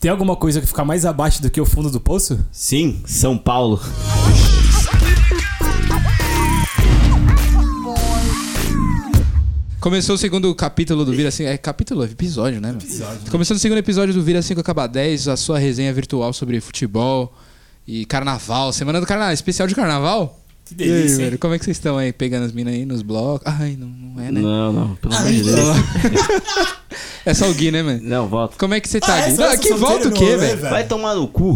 Tem alguma coisa que fica mais abaixo do que o fundo do poço? Sim, São Paulo. Começou o segundo capítulo do Vira 5. É capítulo, episódio, né? Episódio. Começou o segundo episódio do Vira 5 Acaba 10, a sua resenha virtual sobre futebol e carnaval. Semana do carnaval, especial de carnaval? Que E aí, delícia, velho, como é que vocês estão aí pegando as minas aí nos blocos? Ai, não, não é, né? Não, não, pelo amor de Deus. É só o Gui, né, mano? Não, volta. Como é que você tá, Ah, Gui? Não, é que solteiro volta o quê, velho? Vai tomar no cu.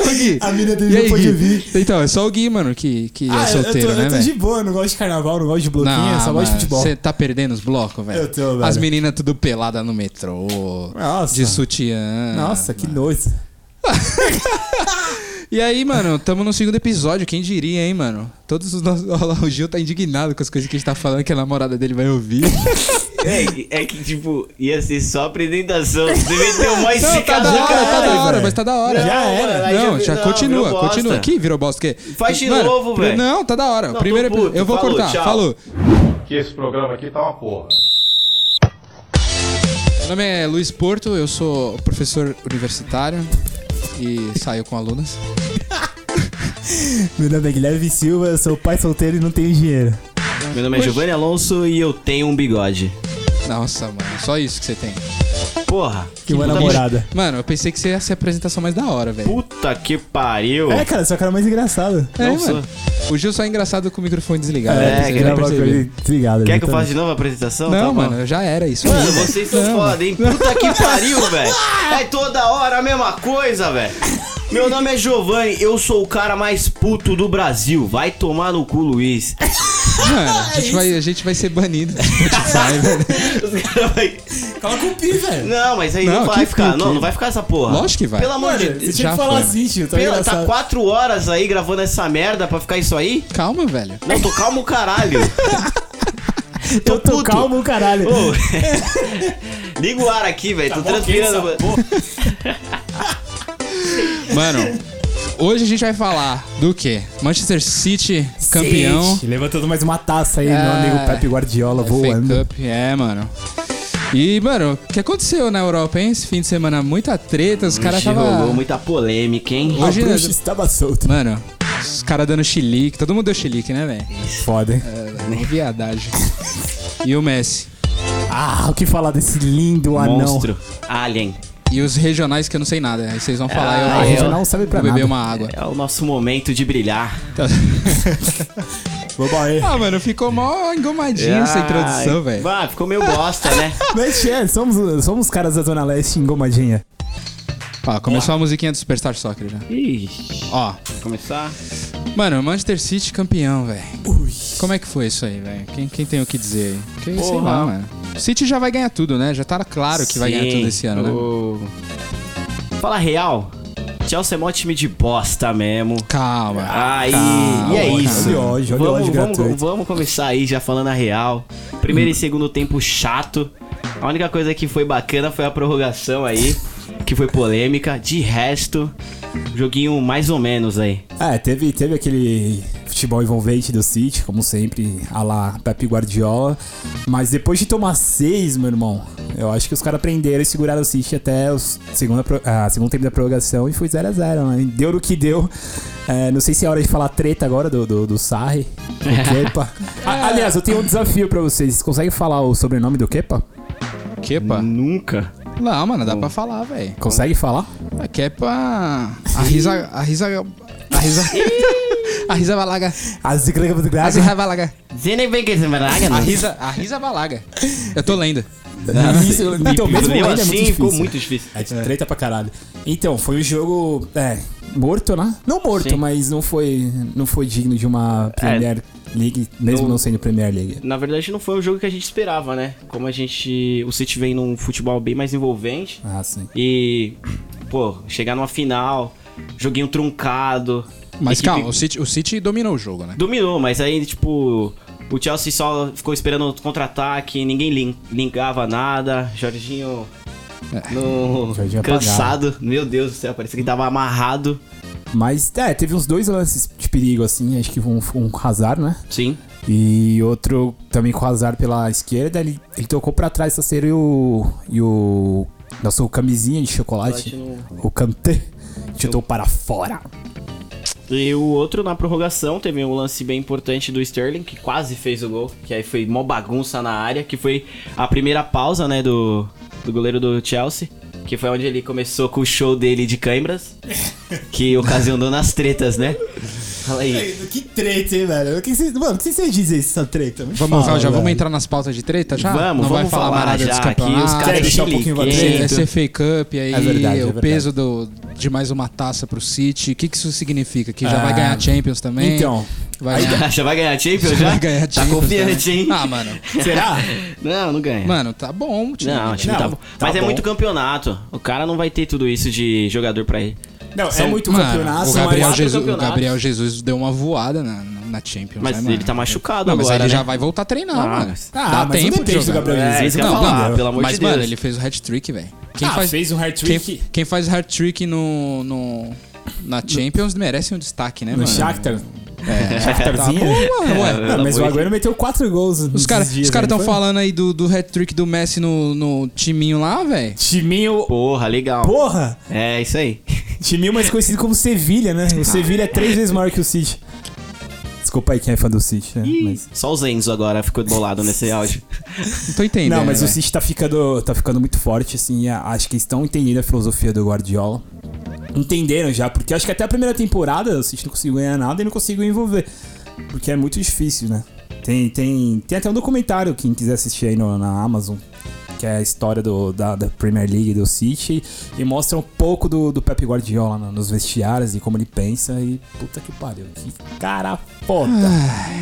Ô, Gui. A mina dele aí, não ouvir. Então, é só o Gui, mano, que, que Ah, é eu- eu, solteiro, tô, né, eu tô velho? de boa, não gosto de carnaval, não gosto de bloquinho, eu só gosto de futebol. Você tá perdendo os blocos, velho? Eu tô, velho. As meninas tudo pelada no metrô. Nossa. De sutiã. Nossa, que nojo. E aí, mano, tamo no segundo episódio, quem diria, hein, mano? Todos os nossos. Olha lá, o Gil tá indignado com as coisas que a gente tá falando que a namorada dele vai ouvir. É, é que, tipo, ia ser só apresentação. Você meteu mais Não, tá da hora, tá da hora, mas tá da hora. Já Não, era. Não, já continua, continua. Aqui virou bosta. Que... Faz de Mano, novo, velho. Não, tá da hora. Primeiro puto. Eu vou Falou, cortar. tchau. Falou. que esse programa aqui tá uma porra. Meu nome é Luiz Porto, eu sou professor universitário e saio com alunas. Meu nome é Guilherme Silva, eu sou pai solteiro e não tenho dinheiro. Meu nome é Giovanni Alonso e eu tenho um bigode. Nossa, mano, só isso que você tem. Porra. Que uma namorada. Mano, eu pensei que você ia ser a apresentação mais da hora, velho. Puta que pariu. É, cara, só cara mais engraçado. É, não mano. O Gil só é engraçado com o microfone desligado. É, você que grava uma coisa desligada. Quer que eu faça de novo a apresentação? Não, Tá bom. mano, já era isso. Mano, vocês são Não, foda, hein? Puta que pariu, velho. É toda hora a mesma coisa, velho. Meu nome é Giovanni, eu sou o cara mais puto do Brasil. Vai tomar no cu, Luiz. Mano, a gente, vai, a gente vai ser banido do Spotify, velho. Os caras vai... Coloca o pi, velho. Não, mas aí não, Não, vai que ficar. Não, não vai ficar essa porra. Lógico que vai. Pelo amor Mano, de você Deus. tinha já que falar foi. assim, tio. Tá Pela- tá engraçado. quatro horas aí gravando essa merda pra ficar isso aí? Calma, velho. Não, tô calmo, caralho. tô Eu tô puto. calmo, caralho. Ô, Liga o ar aqui, velho. tô transpirando. Mano, hoje a gente vai falar do quê? Manchester City, campeão. City, Levantando mais uma taça aí, meu É. amigo Pepe Guardiola FA voando. Cup, é, mano. E, mano, o que aconteceu na Europa, hein? Esse fim de semana, muita treta, os caras Hoje rolou tava... muita polêmica, hein? A Hoje- bruxa estava solta. Mano, os caras dando chilique, todo mundo deu chilique, né, velho? Foda, hein? É, viadagem. E o Messi. Ah, o que falar desse lindo anão. Monstro. Alien. E os regionais que eu não sei nada. Aí vocês vão falar Ah, e eu vou, eu- regional não serve pra vou beber uma água. É o nosso momento de brilhar. Vamos aí. Ah, mano, ficou mó engomadinho essa introdução, velho. Vai, ficou meio bosta, né? Mas, é, somos, somos caras da Zona Leste engomadinha. Ó, começou a musiquinha do Superstar Soccer já. Ixi. Ó, Começar? Mano, Manchester City campeão, velho. Ui. Como é que foi isso aí, velho? Quem, quem tem o que dizer aí? Porque, sei lá, mano. O City já vai ganhar tudo, né? Já tá claro que vai ganhar Sim. tudo esse ano, né? Fala real. Chelsea é mó time de bosta mesmo. Calma. Aí, calma, e é isso. Olha o ódio, olha vamos, ódio vamos, vamos começar aí já falando a real. Primeiro e segundo tempo chato. A única coisa que foi bacana foi a prorrogação aí, que foi polêmica. De resto, joguinho mais ou menos aí. É, teve, teve aquele futebol envolvente do City, como sempre, a lá Pepe Guardiola. Mas depois de tomar seis, meu irmão, eu acho que os caras prenderam e seguraram o City até o segundo, a segundo tempo da prorrogação e foi 0x0, né? Deu no que deu. É, não sei se é hora de falar treta agora do, do, do Sarri, do Kepa. A- aliás, eu tenho um desafio pra vocês. Vocês conseguem falar o sobrenome do Kepa? Kepa? Nunca. Não, mano, dá pra falar, velho. Consegue falar? A Kepa. A risa. A risa. A risa. A risa balaga. A risa balaga. Você nem vem que esse A risa. A risa balaga. Eu tô lendo. Então, mesmo lendo é muito assim ficou difícil. muito difícil. É de treta pra caralho. Então, foi um jogo, é, morto, né? Não morto, Sim. mas não foi, não foi digno de uma Premier League, mesmo No- não sendo Premier League. Na verdade, não foi um jogo que a gente esperava, né? Como a gente. O City vem num futebol bem mais envolvente. Ah, sim. E, pô, chegar numa final, joguinho truncado. Mas equipe- calma, o City, o City dominou o jogo, né? Dominou, mas aí, tipo, o Chelsea só ficou esperando o contra-ataque, ninguém lin- linkava nada. Jorginho. No... Jorginho cansado. Meu Deus do céu, parecia que tava amarrado. Mas, é, teve uns dois lances de perigo, assim, acho que um, um com Hazard, né? Sim. E outro também com o Hazard pela esquerda, ele, ele tocou pra trás, Saceiro e o, e o Nosso camisinha de chocolate, Chocolate o Kanté, chutou para fora. E o outro na prorrogação teve um lance bem importante do Sterling, que quase fez o gol, que aí foi mó bagunça na área, que foi a primeira pausa, né, do, do goleiro do Chelsea, que foi onde ele começou com o show dele de câimbras, que ocasionou nas tretas, né? Fala aí. Que treta, hein, velho? O que vocês, mano, o que vocês dizem essa treta? Me Vamos, fala, já vamos velho. entrar nas pautas de treta já? Vamos, Não vai vamos falar falar nada já dos aqui, os campeonatos. caras deixar um pouquinho. Esse FA Cup aí, É verdade, é o peso do, de mais uma taça pro City. O que, que isso significa? Que já Ah, vai ganhar Champions também? Então, vai ganhar, Já vai ganhar Champions já? vai ganhar Tá Champions confiante, também. hein? Ah, mano. será? Não, não ganha. Mano, tá bom o time. Não, o time tá Não, bom. tá Mas é bom. muito campeonato. O cara não vai ter tudo isso de jogador pra ele. Não, São- é muito Mano, campeonato, o Gabriel, Jesus, o. Gabriel Jesus deu uma voada na, na Champions, Mas né, ele tá machucado Não, mas agora, ele né? já vai voltar a treinar, Ah, mano. mas- Ah, Dá mas tempo de do jogar. Gabriel É, Jesus. ia não, falar, não. pelo amor Mas, de Deus. mano, ele fez o hat-trick, velho. Quem Ah, faz, fez um quem, hat-trick quem faz hat-trick no, no, na Champions merece um destaque, né, no mano? Shakhtar. É, tá Shakhtarzinho. ué. É, Ah, pelo mas o Agüero meteu quatro gols Os caras cara estão falando aí do, do hat-trick do Messi no, no timinho lá, velho. Timinho... Porra, legal. Porra! É, isso aí. Timinho mais conhecido como Sevilha, né? O Sevilha é três vezes maior que o City. Desculpa aí quem é fã do City, né? Mas... Só o Zenzo agora ficou bolado nesse áudio. Não tô entendendo. Não, mas o velho. City tá ficando, tá ficando muito forte, assim. Acho que eles estão entendendo a filosofia do Guardiola. Entenderam já, porque acho que até a primeira temporada o City não conseguiu ganhar nada e não conseguiu envolver. Porque é muito difícil, né? Tem, tem, tem até um documentário, quem quiser assistir aí no- na Amazon, que é a história do, da, da Premier League do City, e mostra um pouco do, do Pep Guardiola no- nos vestiários e como ele pensa. E puta que pariu, que cara foda.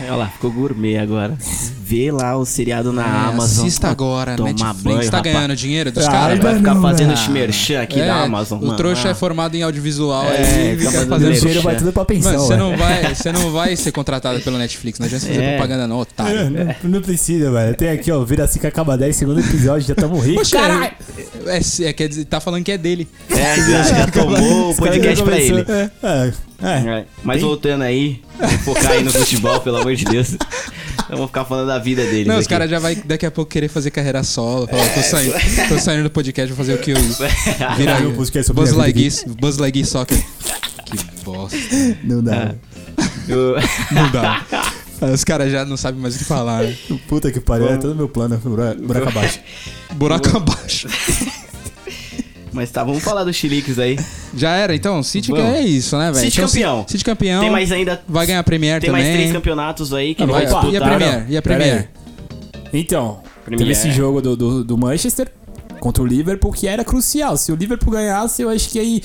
Olha lá, ficou gourmet agora. Vê lá o seriado na É, Amazon. Assista agora, Tomar Netflix banho, tá rapaz. ganhando dinheiro dos Ah, caras. Vai ficar fazendo ah. merchan aqui É, da Amazon. O mano. trouxa Ah. é formado em audiovisual É, aí, fica fazendo dinheiro vai tudo pra pensão, Mano, você não, vai, você não vai ser contratado pelo Netflix, não adianta você fazer É. propaganda não, É, otário. não, não precisa, velho. Tem aqui, ó, vira assim que acaba 10, segundo episódio, já tamo ricos. Caralho! É, é, quer dizer, tá falando que é dele. É, já, já tomou o podcast pra começou- ele. É, é, é. É, Mas voltando aí, focar aí no futebol, pelo amor de Deus. Vamos ficar falando da vida deles. Não, os caras já vai daqui a pouco querer fazer carreira solo. Falar, tô, saindo, tô saindo do podcast, vou fazer o que eu. Vira Fazer um podcast sobre Buzz Lightyear Buzz Lightyear Soccer. Que bosta. Não dá. Eu- Não dá. Os caras já não sabem mais o que falar. né? Puta que pariu, é todo meu plano, buraco buraco abaixo. Buraco abaixo. Mas tá, vamos falar dos chiliques aí. Já era, então. City Vamos. é isso, né, velho? City Então, campeão. City campeão. Tem mais ainda. Vai ganhar a Premier Tem também. mais três campeonatos aí que Ah, vai- disputar. E a Premier? E a Premier? Então, Premier. teve esse jogo do, do, do Manchester contra o Liverpool que era crucial. Se o Liverpool ganhasse, eu acho que aí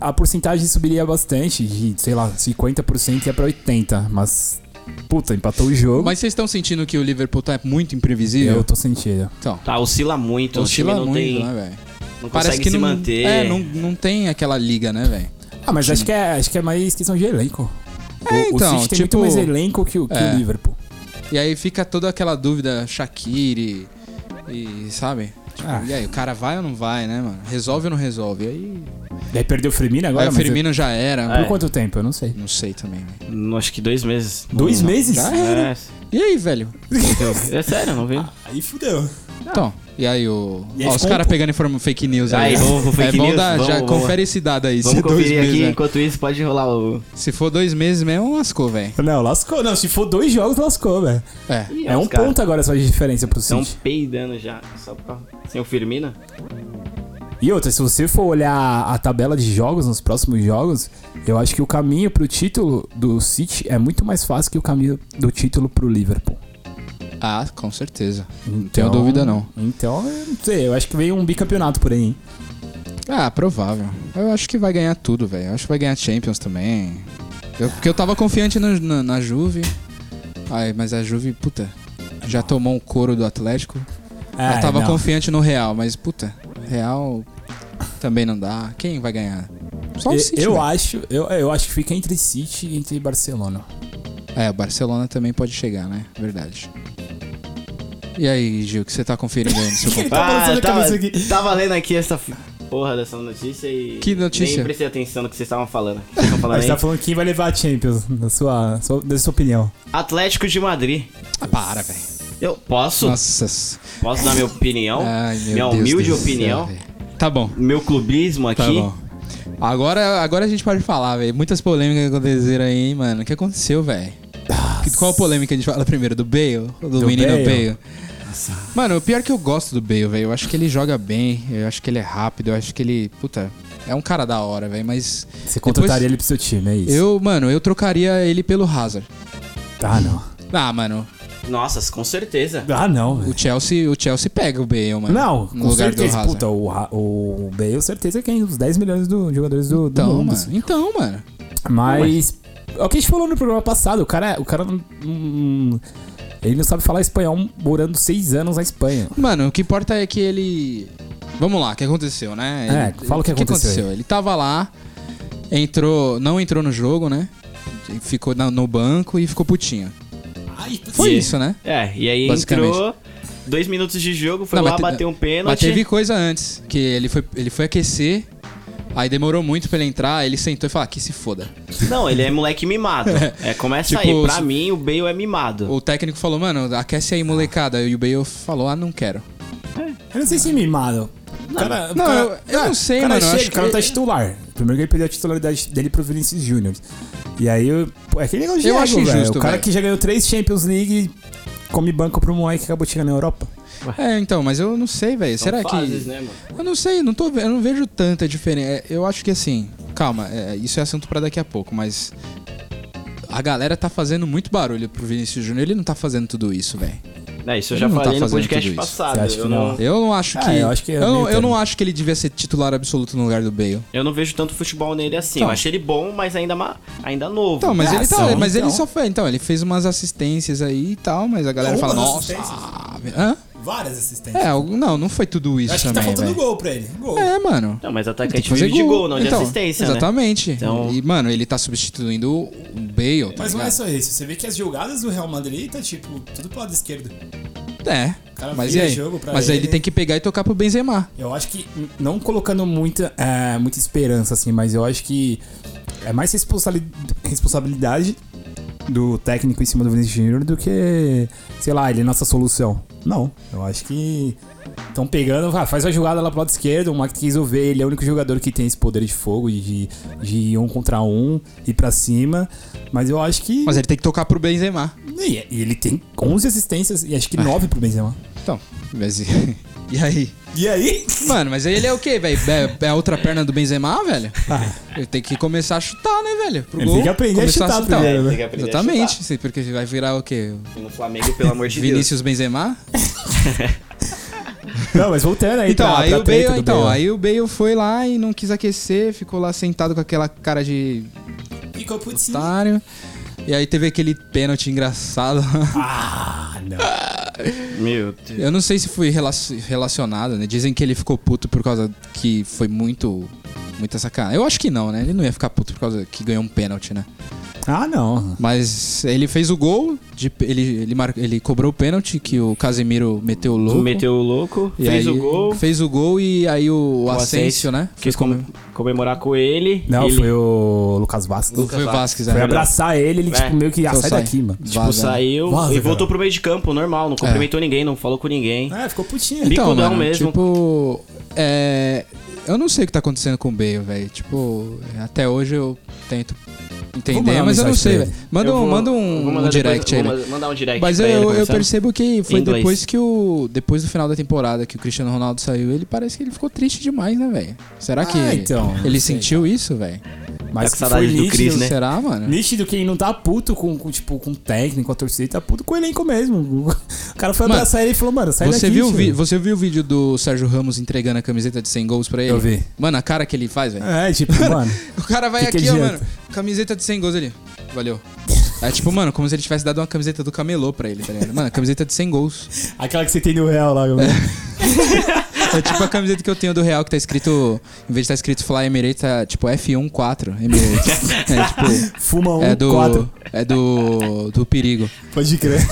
a porcentagem subiria bastante. De, sei lá, 50% ia pra 80%. Mas, puta, empatou o jogo. Mas vocês estão sentindo que o Liverpool tá muito imprevisível? eu tô sentindo. Então. Tá, oscila muito. Oscila o time não muito, tem. né, velho? Não Parece consegue que se não, manter. É, não, não tem aquela liga, né, velho? Ah, mas acho que, é, acho que é mais questão de elenco. O- É, o, então, City tem tipo- muito mais elenco que, o- que É. o Liverpool. E aí fica toda aquela dúvida, Shaqiri e, sabe? Tipo, Ah. E aí, o cara vai ou não vai, né, mano? Resolve ou não resolve? E aí, Daí perdeu o Firmino agora, aí o Firmino já era. É. Por quanto tempo? Eu não sei. Não sei também, velho. Não, Acho que dois meses. Dois Não- meses? Já era. É, E aí, velho? é sério, não viu? Aí fudeu. Então, e aí o... E aí Ó, os caras pegando informa fake news aí. Aí, vamos pro fake é bom news? dar, já Vamos, confere vamos. esse dado aí. Vamos conferir meses, aqui, né? enquanto isso pode rolar o. Se for dois meses mesmo, lascou, velho. Não, lascou. Não, se for dois jogos, lascou, velho. É. Ih, É um cara ponto agora só de diferença pro Estão City. peidando já. Só pra... Sem o Firmino? E outra, se você for olhar a tabela de jogos nos próximos jogos, eu acho que o caminho pro título do City é muito mais fácil que o caminho do título pro Liverpool. Ah, com certeza. Não tenho dúvida, não. Então, eu não sei, eu acho que veio um bicampeonato por aí, hein? Ah, provável. Eu acho que vai ganhar tudo, velho. Eu acho que vai ganhar Champions também. Eu- porque eu tava confiante no- na, na Juve. Ai, mas a Juve, puta, já tomou um couro do Atlético. eu tava não. confiante no Real, mas puta, Real também não dá. Quem vai ganhar? Só o City. eu velho. acho, eu, eu acho que fica entre City e entre Barcelona. É, o Barcelona também pode chegar, né? Verdade. E aí, Gil, o que você tá conferindo aí no seu computador? Tá balançando a tava, cabeça aqui. tava lendo aqui essa porra dessa notícia e. Que notícia? Nem prestei atenção no que vocês estavam falando. O que vocês estavam falando Mas tá falando quem vai levar a Champions, na sua, sua, na sua opinião. Atlético de Madrid. Ah, para, velho. Eu posso? Nossa. Posso dar minha opinião? Ai, meu minha Deus humilde céu, opinião? Tá bom. meu clubismo aqui. Tá bom. Agora, agora a gente pode falar, velho. Muitas polêmicas aconteceram aí, hein, mano. O que aconteceu, velho? Qual a polêmica a gente fala primeiro? Do Bale? Do, Do menino Bale? Bale? Mano, o pior é que eu gosto do Bale, velho. Eu acho que ele joga bem, eu acho que ele é rápido, eu acho que ele. Puta, é um cara da hora, velho. Mas. Você contrataria ele pro seu time, é isso? Eu, mano, eu trocaria ele pelo Hazard. Ah, não. Ah, mano, Nossa, com certeza. Ah, não, velho. o Chelsea, o Chelsea pega o Bale, mano. Não, no com lugar do certeza. Hazard. Puta, o, o Bale, certeza que é um dos 10 milhões do, jogadores do, do Então, mundo. mano. Então, mano. Mas. É o que a gente falou no programa passado. O cara, o cara não. Ele não sabe falar espanhol morando seis anos na Espanha. Mano, o que importa é que ele. Vamos lá, o que aconteceu, né? É, fala o que aconteceu aí. Ele tava lá, entrou. Não entrou no jogo, né? Ficou no banco e ficou putinho. Foi E- isso, né? É, e aí Basicamente. entrou, dois minutos de jogo, foi Não, lá, bateu um pênalti. Mas teve coisa antes, que ele foi, ele foi aquecer, aí demorou muito pra ele entrar, ele sentou e falou, ah, que se foda. Não, ele é moleque mimado. É, começa Tipo, aí. Pra se- mim, o Bale é mimado. O técnico falou, mano, aquece aí, molecada. E o Bale falou, ah, não quero. Eu não sei se é mimado. O cara, Não, cara- eu- eu não sei, o cara mano, Chega, acho o cara que- tá titular. Primeiro que ele perdeu a titularidade dele pro Vinicius Júnior. E aí, eu- pô, é aquele negócio de Eu acho injusto, O cara velho. que já ganhou três Champions League come banco pro moleque que acabou de chegar na Europa. É, então, mas eu não sei, velho. Será fases, que. né, mano? Eu não sei, não tô, eu não vejo tanta diferença. É, Eu acho que assim, calma, é, isso é assunto pra daqui a pouco, mas a galera tá fazendo muito barulho pro Vinícius Júnior, ele não tá fazendo tudo isso, velho. É, isso eu Ele já não tá falei no fazendo podcast tudo isso. Você passado. Eu que não? Eu não acho Ah, que. eu acho que é eu, não, eu não acho que ele devia ser titular absoluto no lugar do Bale. eu não vejo tanto futebol nele assim. Então. Eu achei ele bom, mas ainda, ma- ainda novo. Então, mas É, ele tá. são, Mas ele então. só foi. Então, ele fez umas assistências aí e tal, mas a galera fala, Algumas nossa. assistências. ah, Hã? Várias assistências. É, não, não foi tudo isso acho que tá também, faltando velho. gol pra ele. Gol. É, mano. Não, mas atacante vive de gol. gol, não de Então, assistência, né? Exatamente. Então- E, mano, ele tá substituindo o Bale, tá Mas não é ligado? só isso. Você vê que as jogadas do Real Madrid tá, tipo, tudo pro lado esquerdo. É. cara Mas e aí? jogo pra Mas aí ele. ele tem que pegar e tocar pro Benzema. Eu acho que, não colocando muita, é, muita esperança, assim, mas eu acho que é mais responsabili- responsabilidade do técnico em cima do Vinícius Júnior do que, sei lá, ele é nossa solução. Não, eu acho que estão pegando, ah, faz a jogada lá pro lado esquerdo, o que resolver, ele é o único jogador que tem esse poder de fogo, de, de um contra um, ir pra cima, mas eu acho que... Mas ele tem que tocar pro Benzema. E e ele tem 11 assistências e acho que 9 pro Benzema. Então, mas e, e aí? E aí? Mano, mas aí ele é o quê, velho? É, é a outra perna do Benzema, velho? Ah, Ele tem que começar a chutar, né, velho? Pro Ele gol. tem que aprender a chutar chutar. primeiro, né? Tem que aprender a Exatamente, chutar. porque vai virar o quê? No Flamengo, pelo amor de Vinícius Benzema? não, mas voltando aí Então, pra, aí pra o Bale, então, Bale. aí o Bale foi lá e não quis aquecer, ficou lá sentado com aquela cara de Ficou putinho. otário. E aí teve aquele pênalti engraçado. Ah, não. Meu Deus. Eu não sei se foi relac- relacionado, né? Dizem que ele ficou puto por causa que foi muito. Muita sacanagem. Eu acho que não, né? Ele não ia ficar puto por causa que ganhou um pênalti, né? Ah, não. Mas ele fez o gol, de, ele, ele, mar, ele cobrou o pênalti que o Casemiro meteu o louco. Meteu o louco, e fez aí, o gol. Fez o gol e aí o, o Asensio, né? Quis com- comemorar com ele. Não, ele, foi o Lucas Vasquez. Foi o Vasquez, é. Foi abraçar ele, ele, É. tipo, meio que, ah, Então sai sai. daqui, mano. Tipo, Vaza, saiu Vaza, e cara. voltou pro meio de campo, normal. Não cumprimentou ninguém, não falou com ninguém. É, ficou putinho. Bico- Então, Bicudão mano, mesmo. tipo, é, eu não sei o que tá acontecendo com o Bale, velho. Tipo, até hoje eu tento entender, mas eu não sei, velho. Manda, Eu um, vou- manda um, vou um direct depois, aí. vou ma- mandar um direct Mas eu, eu percebo que foi inglês. depois que o. Depois do final da temporada que o Cristiano Ronaldo saiu, ele parece que ele ficou triste demais, né, velho? Será que Ah, então, não ele sei, sentiu isso, velho? Mas Tá que foi do nítido, Cris, né? Será, mano? Nítido que ele não tá puto com, com, tipo, com o técnico, com a torcida, ele tá puto com o elenco mesmo. O cara foi Mano, abraçar ele e falou, mano, sai Você daqui, viu, o vi- você viu o vídeo do Sérgio Ramos entregando a camiseta de 100 gols pra ele? Eu vi. Mano, a cara que ele faz, velho. É, tipo, mano. O cara vai Que que aqui, ó, adianta? mano. Camiseta de 100 gols ali. Valeu. É tipo, mano, como se ele tivesse dado uma camiseta do camelô pra ele, tá ligado? Mano, camiseta de 100 gols. Aquela que você tem no Real lá, mano. É tipo a camiseta que eu tenho do Real que tá escrito. Em vez de tá escrito Fly Emirates, tá tipo F14 Emirates. É tipo. Fuma um, É do. quatro. É do. Do perigo. Pode crer.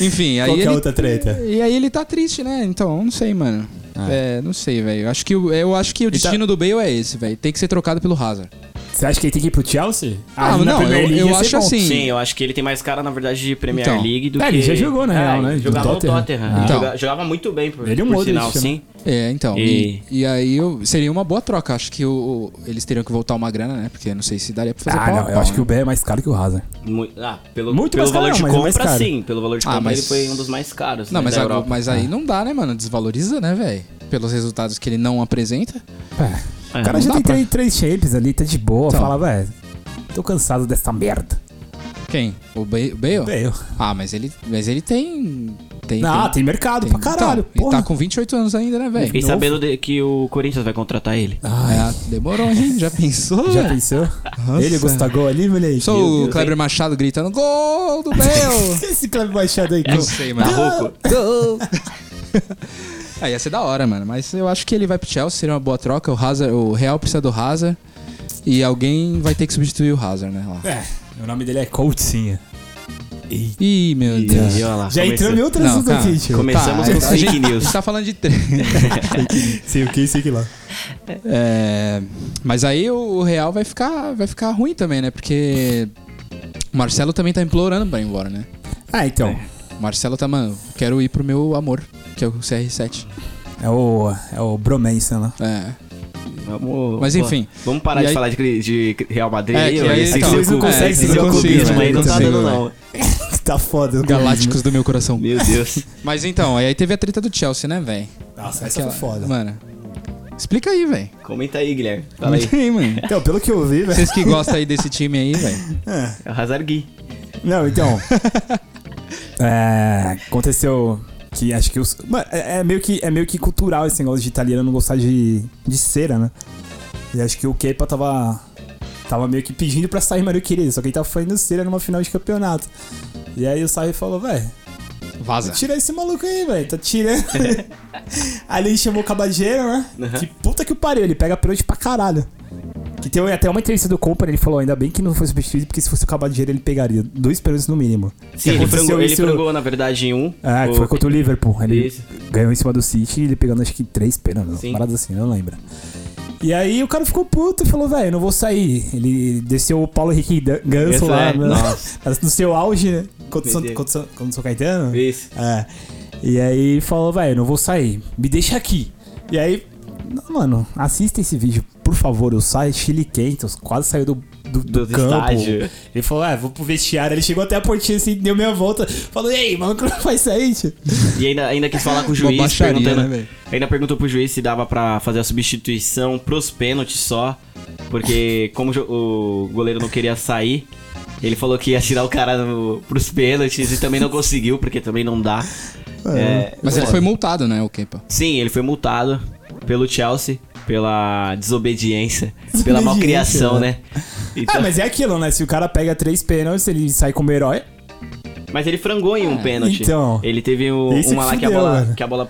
Enfim, aí Qual que é a outra treta? E aí ele tá triste, né? Então, não sei, mano. Ah. É, não sei, velho. Acho que eu acho que o tá- destino do Bale é esse, velho. Tem que ser trocado pelo Hazard. Você acha que ele tem que ir pro Chelsea? Ah, não, Premier eu- League eu acho bom. assim- Sim, eu acho que ele tem mais cara, na verdade, de Premier Então. League do É, que... ele já jogou, na real, né? ele Do Jogava no Tottenham. Tottenham. Ah. Ele Então. joga- jogava muito bem, por, Ele o por sinal, né? sim. É, então. E- E, e aí eu, seria uma boa troca. Acho que o, o- eles teriam que voltar uma grana, né? Porque não sei se daria pra fazer Ah, pau não, eu pau, acho que né? o Ben é mais caro que o Hazard. Mu- ah, pelo, Muito pelo mais caro, valor de é mais compra, caro. sim. Pelo valor de Ah, compra, mas- ele foi um dos mais caros Não, né, mas, da a- mas aí não dá, né, mano? Desvaloriza, né, velho? Pelos resultados que ele não apresenta. É. É, O cara não já tem pra- três, três champions ali, tá de boa. Então. Fala, velho, tô cansado dessa merda. Quem? O Ba- o Bale? Bale. Ah, mas ele, mas ele tem. tem Não, tem mercado pra caralho. Então, e porra. tá com 28 anos ainda, né, velho? Fiquei novo. sabendo de- que o Corinthians vai contratar ele. É, demorou, hein? Já pensou? já pensou? Nossa. Ele, Gustavo ali, moleque. Sou Meu o Kleber hein? Machado gritando gol do Bale! Esse Cleber Machado aí. Não sei, mano. Marroco. Ah, ia ser da hora, mano. Mas eu acho que ele vai pro Chelsea, seria uma boa troca. O, Hazard, o Real precisa do Hazard. E alguém vai ter que substituir o Hazard, né? Lá. É, o nome dele é Coutinho. Ih, Ih, meu Ih, Deus. lá, Já começou. entramos em outro assunto aqui, tio. Começamos Tá, com fake gente- news. A gente tá falando de três. Sei o que, sei que lá. É, mas aí o Real vai ficar, vai ficar ruim também, né? Porque o Marcelo também tá implorando pra ir embora, né? Ah, então. O Marcelo tá, mano, quero ir pro meu amor, que é o CR7. É o, é o Bromance, né? É. Vamos, Mas pô, enfim. Vamos parar E de aí- falar de, de Real Madrid É, que aí, esse então, seu eles não clube- conseguem, seu não clubismo aí não não tá consigo, dando não. tá foda. Galácticos do meu coração. Meu Deus. Mas então, aí teve a treta do Chelsea, né, velho? Nossa, essa foi foda. Mano, explica aí, velho. Comenta aí, Guilherme. Fala aí. Comenta aí, mano. Então, pelo que eu vi, velho. Vocês que gostam aí desse time aí, velho. É o Hazard Gui. Não, então. é, aconteceu que acho que os. Mano, é, é meio que é meio que cultural esse negócio de italiano não gostar de, de cera, né? E acho que o Kepa tava. Tava meio que pedindo pra sair Mário Querido, só que ele tava fazendo cera numa final de campeonato. E aí o Sarri falou, velho, Vaza. tira esse maluco aí, velho, tá tirando. aí ele chamou o Cabageiro, né? Que puta que o pariu, ele pega pênalti pra caralho. Que tem até uma entrevista do Company, ele falou, ainda bem que não foi substituído, porque se fosse o Cabageiro ele pegaria dois pênaltis no mínimo. Sim, ele frangou, ele frangou, na verdade, em um. É, que foi contra o Liverpool. Ele Isso. ganhou em cima do City ele pegando acho que três pênaltis. Paradas assim, não lembro. E aí o cara ficou puto e falou, velho, não vou sair. Ele desceu o Paulo Henrique Ganso lá é, no, seu auge, né? Contra o São- Meu Deus. contra o São- contra o São Caetano. Isso. É. E aí falou, velho, não vou sair. Me deixa aqui. E aí, não, mano, assista esse vídeo, por favor. O sai Chile Quentos quase saiu do, do, do Do campo. estádio. Ele falou, ah, vou pro vestiário. Ele chegou até a portinha assim, deu meia volta. Falou, e aí, mano, como vai sair, tio? E ainda, ainda quis falar com o juiz, baixaria, perguntando. né, ainda perguntou pro juiz se dava pra fazer a substituição pros pênaltis só. Porque como o goleiro não queria sair, ele falou que ia tirar o cara no, pros pênaltis e também não conseguiu, porque também não dá. É, Mas ele foi multado, né, o Kepa? Sim, ele foi multado pelo Chelsea, pela desobediência, pela Desobediência, malcriação, né? né? Então- Ah, mas é aquilo, né? Se o cara pega três pênaltis, ele sai como herói. Mas ele frangou em um pênalti. então. Ele teve o- uma lá que a, bola, que a bola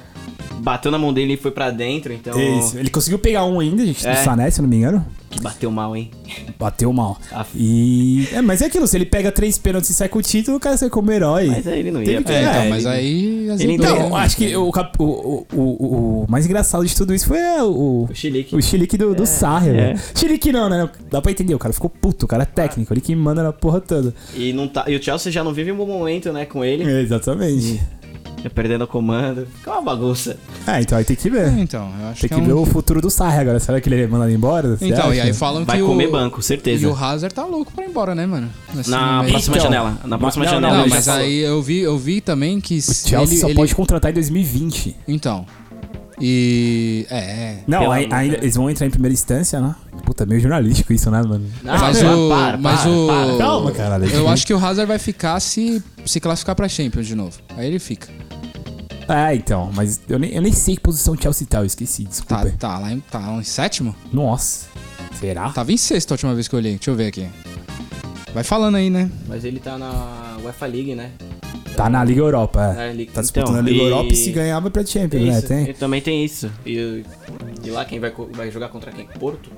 bateu na mão dele e foi pra dentro, então. Isso. Ele conseguiu pegar um ainda, gente, É. do Sané, se eu não me engano. Que bateu mal, hein? Bateu mal. Aff. E. É, mas é aquilo, se ele pega três pênaltis e sai com o título, o cara sai como herói. Mas aí ele não ia. Que- É, É, então, ele- mas aí azedou, então, acho que o, cap- o, o, o, o mais engraçado de tudo isso foi é, o, O Chilique. o chilique do, do Sarri, é. velho. Chilique não, né? Dá pra entender, o cara ficou puto, o cara é técnico, ele que manda na porra toda. E, não tá, e o Chelsea já não vive um bom momento, né, com ele. É, exatamente. Já perdendo o comando. Fica uma bagunça. Ah, então aí tem que ver. Então, eu acho Tem que, que é ver um... o futuro do Sarri agora. Será que ele é mandado embora? Você Então, e acha? aí falam Vai que comer o... banco, certeza. E o Hazard tá louco pra ir embora, né, mano? Assim, Na próxima Então, janela. Na próxima não, janela. Não, mas aí eu vi, eu vi também que... O Chelsea ele, só ele- pode contratar em 2020. Então. E... É... Não, ai- amor, ainda, eles vão entrar em primeira instância, né? Puta, meio jornalístico isso, né, mano? Não, mas não, o... para, mas para, o... para. Calma, caralho. Eu acho que o Hazard vai ficar se, se classificar pra Champions de novo. Aí ele fica. É, então, mas eu nem, eu nem sei que posição o Chelsea tá, eu esqueci, Tá, desculpa. tá lá em, tá lá em sétimo? Nossa. Será? Tava em sexto a última vez que eu olhei. Deixa eu ver aqui. Vai falando aí, né? Mas ele tá na UEFA League, né? Tá na Liga Europa, é. Na Liga- Tá disputando então, a Liga e- Europa e se ganhar vai pra Champions, né? Tem? e também tem isso. E, e lá quem vai, vai jogar contra quem? Porto?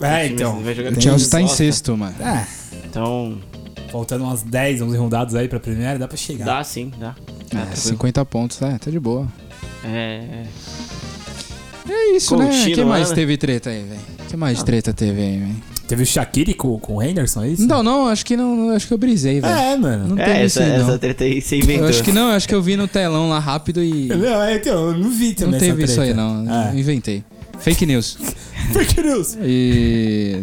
É, então. O Chelsea tá em sexto, mano. É, Então, faltando umas 10, 11 rodadas aí pra primeira, dá pra chegar. dá sim, dá. Dá, É, tranquilo. 50 pontos, é, tá de boa. É, É isso, né? Coutinho, que mais né? teve treta aí, velho? que mais de treta teve aí, velho? Teve o Shaqiri com, com o Henderson, é isso? Não, não, acho que não, acho que eu brisei, velho. É, mano. Não É, essa, aí, não. essa treta aí você inventou. Eu acho que não, acho que eu vi no telão lá rápido e. Não, é, então, eu não vi também Não teve essa isso aí, não. É. Inventei. Fake news. Fake news. E.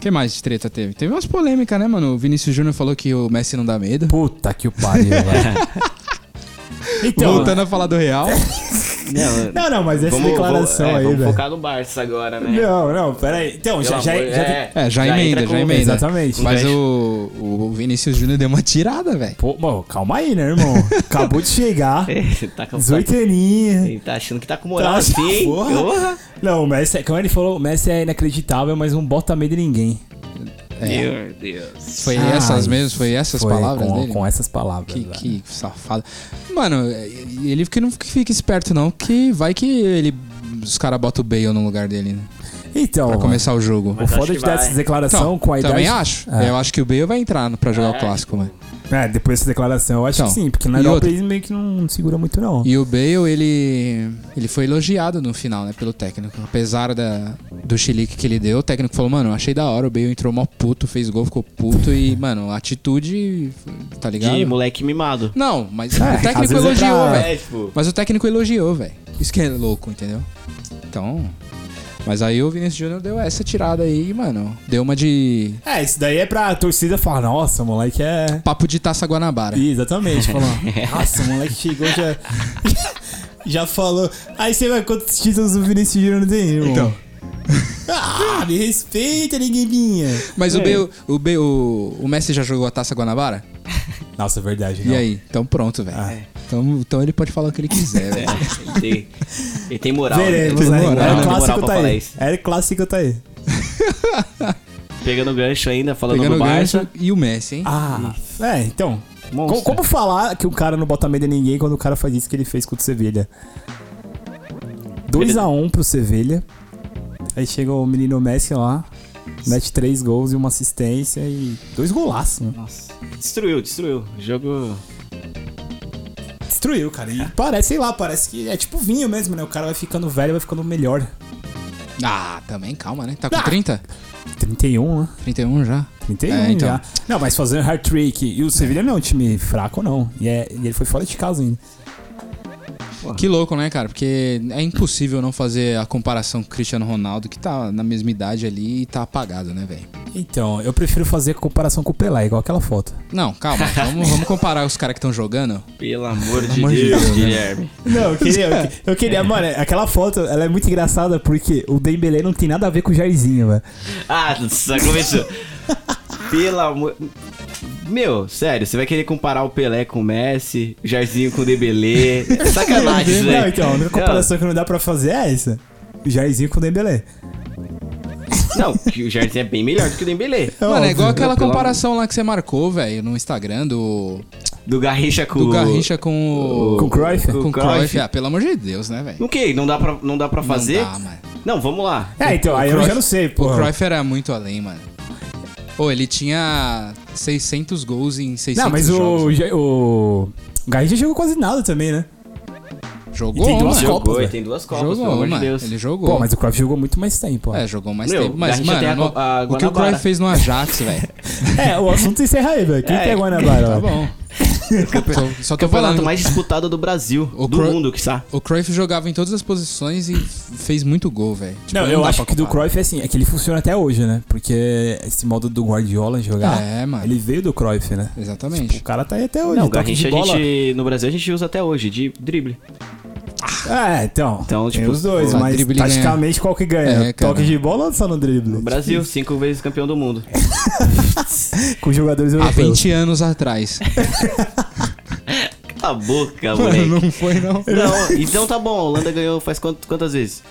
O que mais de treta teve? Teve umas polêmicas, né, mano? O Vinícius Júnior falou que o Messi não dá medo. Puta que o pariu, velho. Então, Voltando a falar do Real. Não, Não, não, mas essa vamos, declaração vamos- é, aí, vamos velho. focar no Barça agora, né? Não, não, peraí. Então, já, já, amor- já, é, É, já, emenda, já emenda. Exatamente. Mas o, o Vinícius Júnior deu uma tirada, velho. Pô, bom, calma aí, né, irmão? Acabou de chegar. Você tá com 18 aninhos. Ele tá achando que tá com moral Tá, assim, porra. Porra. Não, o Messi, é- como ele falou, o Messi é inacreditável, mas não bota medo em ninguém. Meu Deus. Foi Ai, essas mesmo? Foi essas Foi palavras com, dele? Com essas palavras. Que, que safado. Mano, ele que não fica esperto, não, que vai que ele. Os caras botam o Bale no lugar dele, né? Então, Pra começar o jogo. o foda de que dar essa declaração Então, com a idade... também acho. É. Eu acho que o Bale vai entrar pra jogar o É. clássico, mano. É, depois dessa declaração, eu acho Então, que sim, porque na Europa outra? eles meio que não segura muito, não. E o Bale, ele. Ele foi elogiado no final, né, pelo técnico. Apesar da, do chilique que ele deu, o técnico falou, mano, achei da hora, o Bale entrou mó puto, fez gol, ficou puto e, mano, atitude. Tá ligado? De moleque mimado. Não, mas É, o técnico é elogiou, pra- velho. É, tipo... Mas o técnico elogiou, velho. Isso que é louco, entendeu? Então. Mas aí o Vinícius Júnior deu essa tirada aí, mano. Deu uma de. É, isso daí é pra torcida falar, nossa, o moleque é... Papo de taça Guanabara. Ih, Exatamente, falou. Nossa, o moleque chegou já... já falou. Aí você vai quantos títulos o Vinícius Júnior tem, irmão? Então. Ah, me respeita, ninguém Mas É. o, Bale, o, Bale, o, o Messi já jogou a taça Guanabara? Nossa, é verdade. E não. aí? Então pronto, velho. Ah. Então, então ele pode falar o que ele quiser, velho. Ele tem, ele tem moral. Veremos, ele né? tem moral, É moral, o tem moral clássico tá aí. isso. É o clássico tá aí. Pegando gancho ainda, falando Pegando do o Barça. e o Messi, hein? Ah, é, então. Como, como falar que o cara não bota medo em ninguém quando o cara faz isso que ele fez com o Sevilha? 2x1 pro Sevilha. Aí chega o menino Messi lá, mete três gols e uma assistência e dois golaços. né? Nossa. Destruiu, destruiu. O jogo... Destruiu, cara. E parece, sei lá, parece que é tipo vinho mesmo, né? O cara vai ficando velho, vai ficando melhor. Ah, também, calma, né? Tá com Ah. 30? 31, né? 31 já? 31 É, então. já. Não, mas fazendo hat-trick. E o Sevilha não é um time fraco, não. E, é- e ele foi fora de casa ainda. Que louco, né, cara? Porque é impossível não fazer a comparação com o Cristiano Ronaldo, que tá na mesma idade ali e tá apagado, né, velho? Então, eu prefiro fazer a comparação com o Pelé, igual aquela foto. Não, calma. vamos, vamos comparar os caras que estão jogando. Pelo amor de amor de Deus, Deus, né? Guilherme. Não, eu queria, eu, que- eu queria, mano, aquela foto, ela é muito engraçada porque o Dembélé não tem nada a ver com o Jairzinho, velho. Ah, só começou. Pelo amor... Meu, sério, você vai querer comparar o Pelé com o Messi, o Jairzinho com o Dembélé. É Sacanagem isso Não, então, a única comparação que não dá pra fazer é essa. O Jairzinho com o Dembélé. Não, que o Jairzinho é bem melhor do que o Dembélé. Mano, é óbvio. igual aquela pelo comparação lá que você marcou, velho, no Instagram do, Do Garrincha com do o... Garrincha com o. Com o Cruyff? Com o Com o Cruyff. Cruyff. Ah, pelo amor de Deus, né, velho? O quê? Não dá pra, não dá pra fazer? Não dá, mano. Não, vamos lá. É, então, aí eu Cruyff- já não sei, O pô. Cruyff era muito além, mano. Pô, ele tinha 600 gols em 600 Não, mas jogos. o, Ja- o Garrincha jogou quase nada também, né? Jogou, E tem duas. Copas, Jogou, velho. e tem duas Copas, Jogou, pelo amor de Deus. Ele jogou. Pô, mas o Cruyff jogou muito mais tempo, ó. É, jogou mais Meu, tempo. Mas, tem a mano, a no- o que o. Cruyff fez no Ajax, velho. É, o assunto encerra aí, velho. Quem É, que é Guanabara? Tá bom. Só, só Campeonato falando. mais disputado do Brasil, O do Cru- mundo, que está. O Cruyff jogava em todas as posições e fez muito gol, velho. Tipo, Não, eu dá acho que do. Cruyff é assim, é que ele funciona até hoje, né? Porque esse modo do Guardiola jogar, É, mano. ele veio do Cruyff, né? Exatamente. O cara tá aí até hoje. Não, a gente, no Brasil a gente usa até hoje, de drible. É, então. Então, tem tipo, os dois, o mas drible taticamente qual que ganha? É. Toque de bola ou só no drible? No Brasil, cinco vezes campeão do mundo. Com jogadores Há europeus. 20 anos atrás. Cala a boca, moleque. não foi, não. Não, então tá bom, a Holanda ganhou faz quant- quantas vezes?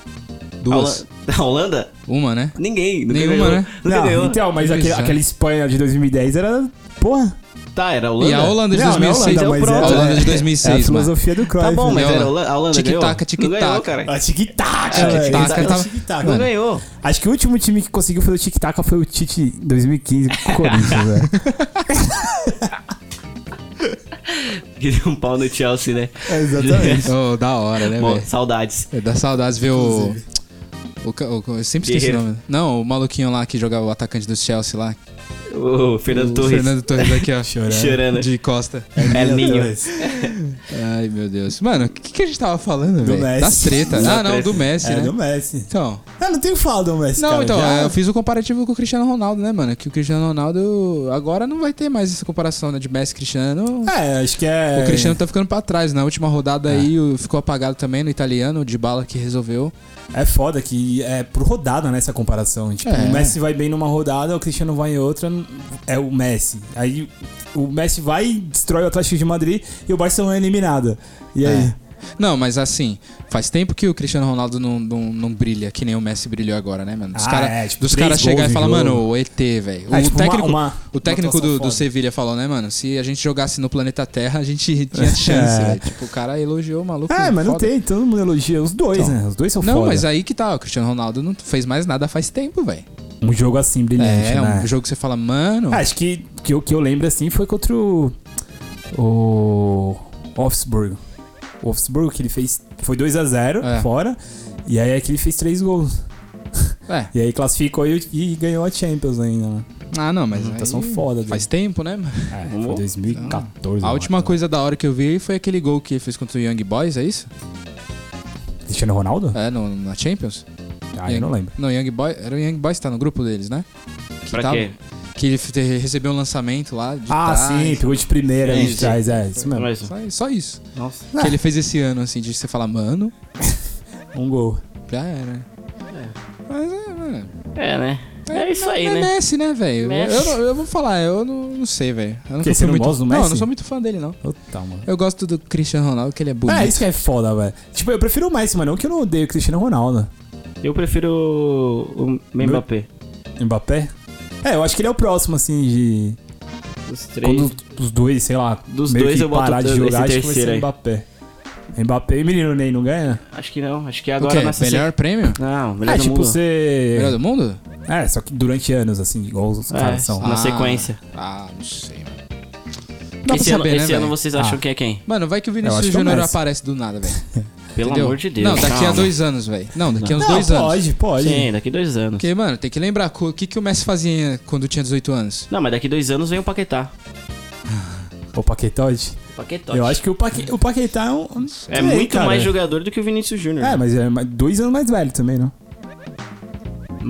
Duas. A Holanda? Uma, né? Ninguém. Nunca Nenhuma, ganhou. né? Nunca Não, ganhou. então, mas aquele, é. aquela Espanha de 2010 era. Porra. Tá, era a Holanda? E a Holanda de Não, não é 2006. Holanda, mas mas é- a Holanda de É a 2006, mano. filosofia do Cruyff. Tá bom, mas E a era a Holanda? Holanda, a? Tic-tac, tic-tac. Não ganhou, cara. A tic-tac, É, velho. tic-tac é tic-tac. Não ganhou. Acho que o último time que conseguiu fazer o tic-tac foi o Tite em 2015 com o Corinthians, velho. Que deu um pau no Chelsea, né? É, exatamente. Oh, da hora, né, velho? saudades. É, Dá saudades ver o. O, o- Eu sempre esqueci Guerreiro. o nome. Não, o maluquinho lá que jogava o atacante do Chelsea lá. O Fernando o Torres Fernando Torres aqui, ó. Chorando. chorando. De costa. É ninho. Ai, meu Deus. Mano, o que, que a gente tava falando, Do velho? Messi. Das tretas. Da Ah, não, do Messi, É, né? do Messi. Então. Ah, não tenho falar do Messi, Não, cara. então, já- é, eu fiz o comparativo com o Cristiano Ronaldo, né, mano? Que o Cristiano Ronaldo agora não vai ter mais essa comparação, né? De Messi e Cristiano. É, acho que é... O Cristiano tá ficando pra trás. Na última rodada aí o- ficou apagado também no italiano, o de bala que resolveu. É foda que é por rodada, né, essa comparação. Tipo, É. o Messi vai bem numa rodada, o Cristiano vai em outra, é o Messi. Aí o Messi vai, destrói o Atlético de Madrid e o Barcelona é eliminado. E aí? É. Não, mas assim, faz tempo que o Cristiano Ronaldo não, não, não brilha, que nem o Messi brilhou agora, né, mano? Dos Ah, caras é, tipo, caras chegar e falar, mano, o ET, velho. É, o tipo, uma- técnico, uma- o técnico uma do, do. Sevilha falou, né, mano? Se a gente jogasse no planeta Terra, a gente tinha chance, É. velho. Tipo, o cara elogiou o maluco. É, mas não foda. tem, todo mundo elogia. Os dois, Então. né? Os dois são Não, foda. mas aí que tá, o Cristiano Ronaldo não fez mais nada faz tempo, velho. Um jogo assim, brilhante, É, né? um jogo que você fala, mano. Ah, acho que o que, eu- que eu lembro assim foi contra o. O. Wolfsburg. O Wolfsburg, que ele fez. Foi 2x0 É. fora. E aí é que ele fez três gols. É. E aí classificou e, e ganhou a Champions ainda, né? Ah, não, mas. Tá aí são foda dele. Faz tempo, né, mano? É, foi 2014. A eu última coisa da hora que eu vi foi aquele gol que ele fez contra o Young Boys, é isso? Cristiano Ronaldo? É, no, na Champions? Ah, eu não lembro. Não, Young Boy, era o Young Boys que tá no grupo deles, né? Que Pra tava- quê? Que ele recebeu um lançamento lá de Ah, trás. sim, pegou de primeira ali de trás, é, isso mesmo. Mas, Só, só isso. nossa. Ah. Que ele fez esse ano, assim, de você falar, mano, Um gol. já era. Mas é, mano. É, né? É isso aí, é né? Messi, né, velho? Eu, Messi. eu, eu vou falar, eu não, não sei, velho. Porque você não muito... gosta do Não, eu Messi? não sou muito fã dele, não. Puta, mano. Eu gosto do Cristiano Ronaldo, que ele é bonito. É, isso que é foda, velho. Tipo, eu prefiro o Messi, mas não que eu não odeio o Cristiano Ronaldo. Eu prefiro o o Mbappé. Mbappé? É, eu acho que ele é o próximo, assim, de. Os três. Quando os dois, sei lá, Dos meio dois que eu boto parar de jogar, acho que vai terceiro ser aí. Mbappé. Mbappé e menino Ney não ganha? Acho que não. Acho que agora nessa Melhor prêmio? Não, melhor é, do tipo, mundo. você. Melhor do mundo? É, só que durante anos, assim, igual os É, caras são. Na Ah. sequência. Ah, não sei, mano. Dá esse pra ano, saber, né, esse ano velho? vocês acham Ah. que é quem? Mano, vai que o Vinícius acho que é o Júnior Messi. aparece do nada, velho. Pelo Entendeu? amor de Deus. Não, daqui a calma. dois anos, velho. Não, daqui a uns Não, dois anos. pode, pode. Sim, daqui dois anos. Porque, mano, tem que lembrar co- o que, que o Messi fazia quando tinha 18 anos. Não, mas daqui dois anos vem o Paquetá. O Paquetote? O Paquetote. Eu acho que o, Paque... o Paquetá é um. não É sei, muito cara. mais jogador do que o Vinícius Júnior. É, mas é mais- dois anos mais velho também, não?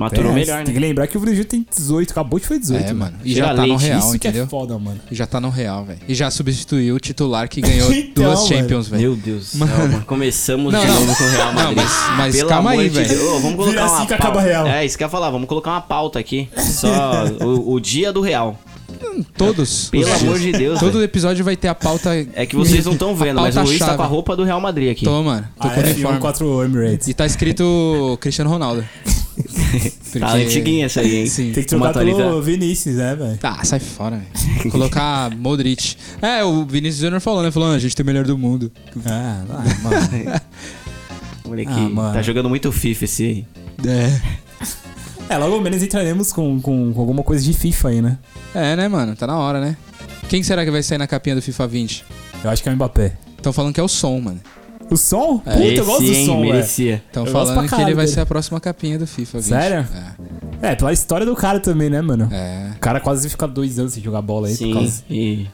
Maturou É, melhor, Tem que né? lembrar que o Brasil tem 18, acabou de fazer 18. é, mano. E Tira já tá no leite, real, Isso que entendeu? é foda, mano. E já tá no real, velho. E já substituiu o titular que ganhou Então, duas. Champions, velho. Meu Deus do céu, mano. Começamos Não, de não. novo com o Real Não, Madrid. mas, mas Pelo calma amor aí, de velho. Deus. Ô, vamos colocar Vira uma assim que pauta. acaba Real. É, isso que eu ia falar. Vamos colocar uma pauta aqui. Só o, o dia do Real. Todos. Pelo amor de Deus, Todo velho. episódio vai ter a pauta. É que vocês não estão vendo, mas o Luiz tá pauta-chave. com a roupa do Real Madrid aqui. Tô, mano. Tô Ah, com o é, uniforme. 4 Emirates. E tá escrito Cristiano Ronaldo. Tá antiguinha essa aí, hein? Sim. Tem que trocar pelo atualiza- Vinícius, né, velho? Ah, sai fora, velho. Colocar Modric. É, o Vinícius Júnior falou, né? Falou, ah, a gente tem o melhor do mundo. Ah, ah, mano. Moleque, Ah, mano. tá jogando muito FIFA esse aí. É. É, logo menos entraremos com, com, com alguma coisa de FIFA aí, né? É, né, mano? Tá na hora, né? Quem será que vai sair na capinha do FIFA 20? Eu acho que é o Mbappé. Estão falando que é o som, mano. O som? Puta, eu Esse, gosto do som, velho. merecia. Estão falando pra que ele caralho vai dele. ser a próxima capinha do FIFA 20. Sério? É, pela história do cara também, né, mano? É. É. O cara quase fica dois anos sem jogar bola aí. Sim, Por causa... e,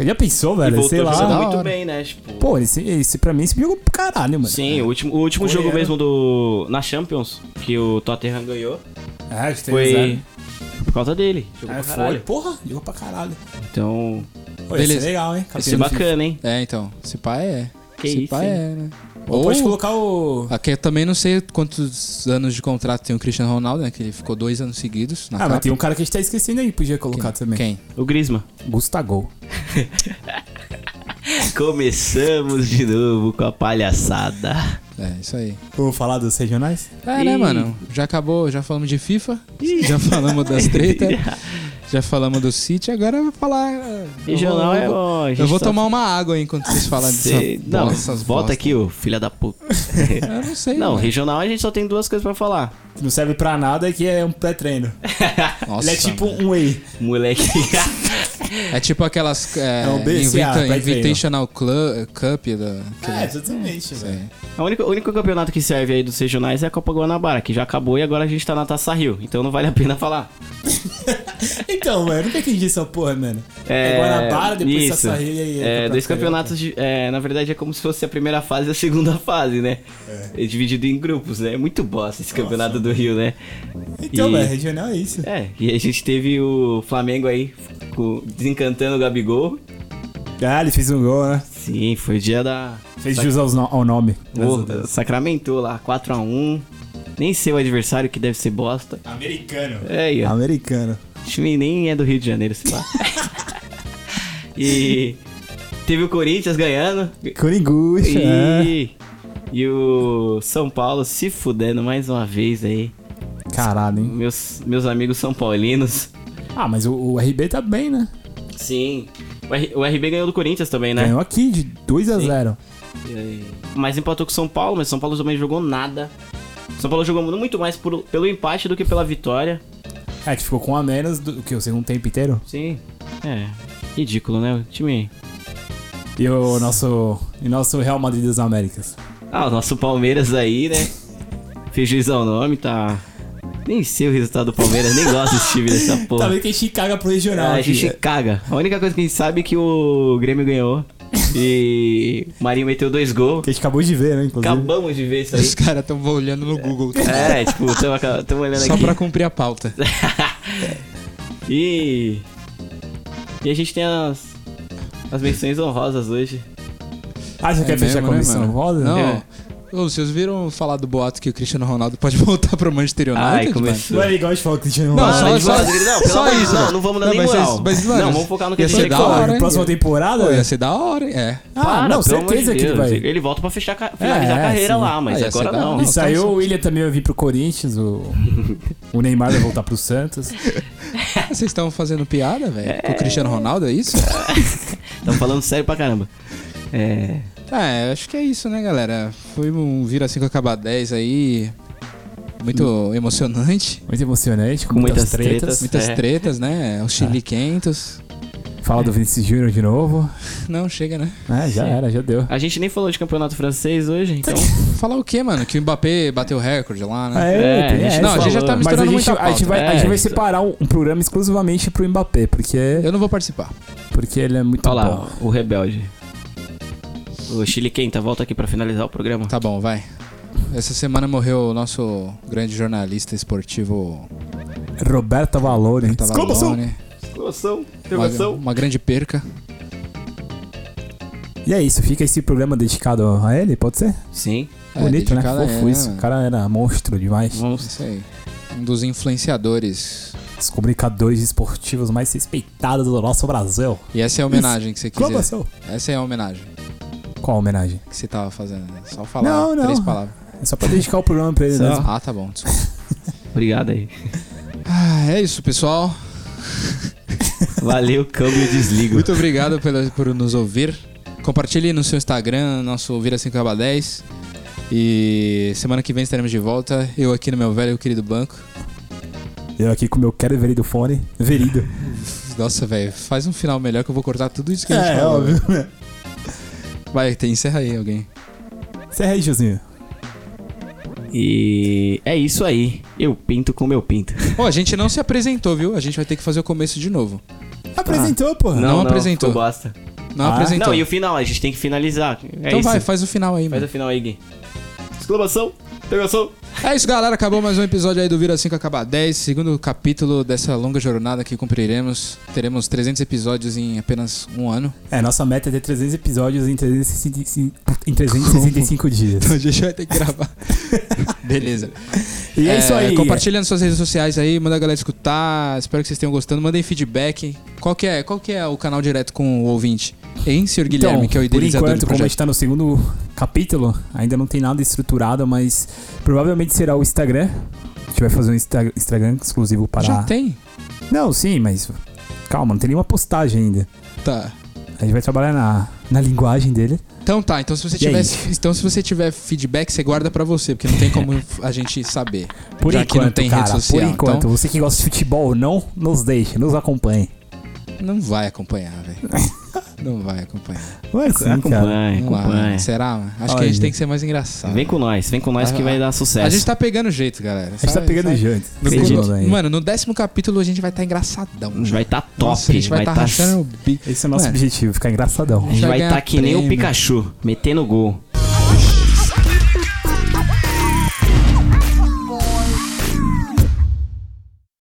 Já pensou, velho? Sei lá. Muito bem, né? Tipo, Pô, esse, esse pra mim esse jogou pro caralho, mano. Sim, o último, o último jogo mesmo do na Champions, que o Tottenham ganhou, É, acho que tem foi por causa dele. Jogou É, pra foi. caralho. Porra, jogou pra caralho. Então, Pô, Beleza. Beleza. legal, hein? vai ser Campeão do FIFA. bacana, hein? É, então. Se pá é. Que Se isso, pá hein? é, né? Ou pode colocar o. Aqui eu também não sei quantos anos de contrato tem o Cristiano Ronaldo, né? Que ele ficou dois anos seguidos na Ah, capa. mas tem um cara que a gente tá esquecendo aí, podia colocar também. Quem? O Griezmann. Gustavo. Começamos de novo com a palhaçada. É, isso aí. Vou falar dos regionais? É, né, Ih. mano? Já acabou, já falamos de FIFA, já falamos das tretas, já falamos do City, agora eu vou falar. eu Regional vou- é bom. Eu vou tá- tomar uma água aí enquanto vocês falam Cê- dessa Não, bosta. aqui, ô filha da puta. Eu não sei. Não, mano. regional a gente só tem duas coisas pra falar. Que não serve pra nada, que é um pré-treino. Nossa, Ele é tipo mano. um whey. Moleque. É tipo aquelas. É, É um BCA, Invita-. Invitational Clu- Cup da. É, totalmente, velho. O único, o único campeonato que serve aí dos regionais é a Copa Guanabara, que já acabou e agora a gente tá na Taça Rio. Então não vale a pena falar. Então, mano, nunca entendi essa porra, mano. É, Guanabara, depois isso. Taça Rio e aí. É, dois Campeonato campeonatos, de- é, na verdade, é como se fosse a primeira fase e a segunda fase, né? É. dividido em grupos, né? É muito bosta esse campeonato do Rio, né? Então, E- velho, regional é isso. É, e a gente teve o Flamengo aí desencantando o Gabigol. Ah, ele fez um gol, né? Sim, foi dia da. Fez jus no- ao nome. Deus. sacramentou lá, 4x1. Nem sei o adversário que deve ser bosta. Americano. É, aí, ó. Americano. O time nem é do Rio de Janeiro, sei lá. e teve o Corinthians ganhando. Coringuxa, é. E, e o São Paulo se fudendo mais uma vez aí. Caralho, hein? Meus, meus amigos são paulinos. Ah, mas o, o RB tá bem, né? Sim. O, R- o RB ganhou do Corinthians também, né? Ganhou aqui de 2 a Sim. 0 E- Mas empatou com São Paulo, mas São Paulo também jogou nada. São Paulo jogou muito mais por- pelo empate do que pela vitória. É, que ficou com a menos do que o segundo tempo inteiro. Sim. É. Ridículo, né? O time. E o nosso, e nosso Real Madrid das Américas. Ah, o nosso Palmeiras aí, né? Fez juiz ao nome, tá. Nem sei o resultado do Palmeiras, nem gosto desse time dessa porra. Tá vendo que a gente caga pro regional. Ah, a gente caga. A única coisa que a gente sabe é que o Grêmio ganhou. E o Marinho meteu dois gols. Que a gente acabou de ver, né, inclusive. Acabamos de ver isso aí. Os caras estão olhando no Google. É, tipo, estamos olhando Só aqui. pra cumprir a pauta. E. E a gente tem as. As menções honrosas hoje. Ah, já quer fechar a mesmo, né, mano? roda? Não. É. Ô, vocês viram falar do boato que o Cristiano Ronaldo pode voltar pro Manchester United? Ai, começou. Não é igual a gente falou que Cristiano Não, Ronaldo. só- só- não, pelo só amor de isso, Deus, né? não vamos dar Não, nem mas moral. vocês- mas, mano, não, vamos focar no que a ia gente ser da hora, hein? Próxima temporada? Pô, ia ser da hora, hein? É. Ah, Para, não, pelo amor certeza de que ele Deus. vai. Ele volta pra fechar, ca- finalizar É, a carreira sim. lá, mas Ah, ia ser agora da não. hora. E saiu o William também vai vir pro Corinthians, o, o Neymar vai voltar pro Santos. Vocês estão fazendo piada, velho? Com o Cristiano Ronaldo, é isso? Estamos falando sério pra caramba. É. É, acho que é isso, né, galera? Foi um Vira 5 acabar 10 aí. Muito emocionante. Muito emocionante, com, Com muitas, muitas tretas. tretas. Muitas É. tretas, né? O Chile 500. Fala do Vinicius Júnior de novo. Não, chega, né? É, já Sim. era, já deu. A gente nem falou de campeonato francês hoje, então. Falar o quê, mano? Que o Mbappé bateu recorde lá, né? É, tem a gente essa. Não, a gente já tá Mas Mas a misturando gente, muita a, gente vai, a É, gente vai isso. separar um, um programa exclusivamente pro Mbappé, porque, Eu não vou participar. porque ele é muito Olha lá, bom. o rebelde. O Chile Quenta, volta aqui pra finalizar o programa. Tá bom, vai. Essa semana morreu o nosso grande jornalista esportivo Roberto Valone. Tavalone. Exclamação, Uma, uma grande perca. E é isso, fica esse programa dedicado a ele, pode ser? Sim, É, Bonito, né? dedicado a Fofo ele, isso. né, O cara era monstro demais. vamos. Isso aí. Um dos influenciadores. Os comunicadores esportivos mais respeitados do nosso Brasil. E essa é a homenagem que você quis. Exclamação. Essa é a homenagem Qual a homenagem? que você tava fazendo. né? Só falar Não, não. três palavras. É só pra dedicar o programa pra ele Só. mesmo. Ah, tá bom. Desculpa. Obrigado aí. Ah, é isso, pessoal. Valeu, câmbio e desligo. Muito obrigado pela, por nos ouvir. Compartilhe no seu Instagram, nosso Vira 5 Aba 10. E semana que vem estaremos de volta. Eu aqui no meu velho e querido banco. Eu aqui com o meu quero verido fone. Verido. Nossa, velho, faz um final melhor que eu vou cortar tudo isso que a gente É, falou. óbvio. né? Vai, tem, encerra aí alguém. Encerra aí, Josinho. E é isso aí. Eu pinto com meu pinto. Ó, a gente não se apresentou, viu? A gente vai ter que fazer o começo de novo. Apresentou, porra. Não apresentou. ficou bosta. Não Ah. apresentou. Não, e o final, a gente tem que finalizar. É então isso. vai, faz o final aí, Faz mano. o final aí, Gui. Exclamação, É isso, galera. Acabou mais um episódio aí do Vira 5 Acabar 10. Segundo capítulo dessa longa jornada que cumpriremos. Teremos 300 episódios em apenas um ano. É, nossa meta é ter 300 episódios em 365, em 365 dias. Então a gente vai ter que gravar. Beleza. E é, isso aí. Compartilha nas suas redes sociais aí, manda a galera escutar. Espero que vocês tenham gostando. Mandem feedback. Qual que é, qual que é o canal direto com o ouvinte? Hein, senhor Guilherme, Então, que é o por idealizador enquanto, do como a projeto. gente tá no segundo capítulo, ainda não tem nada estruturado, mas provavelmente será o Instagram. A gente vai fazer um Insta- Instagram exclusivo para. Já tem? Não, sim, mas. Calma, não tem nenhuma postagem ainda. Tá. A gente vai trabalhar na, na linguagem dele. Então tá, então se você E tiver, aí? então se você tiver feedback, você guarda pra você, porque não tem como a gente saber. Por Já enquanto, que não tem cara, rede social. por enquanto. então- Você que gosta de futebol ou não, nos deixe, nos acompanhe. não vai acompanhar, velho. Não vai acompanhar. Ué, sim, cara. Acompanha, lá, acompanha. mano. Será, mano? Acho que a Olha. gente tem que ser mais engraçado. Vem com nós, vem com nós que vai dar sucesso. A gente tá pegando jeito, galera. A gente tá pegando jeito. No, Acredito. no- mano, no décimo capítulo a gente vai estar engraçadão. A gente vai tá top, Nossa, a gente vai estar tá rachando o bico. Esse é o nosso Mano, objetivo, ficar engraçadão. A gente vai estar que nem o. Pikachu, metendo gol.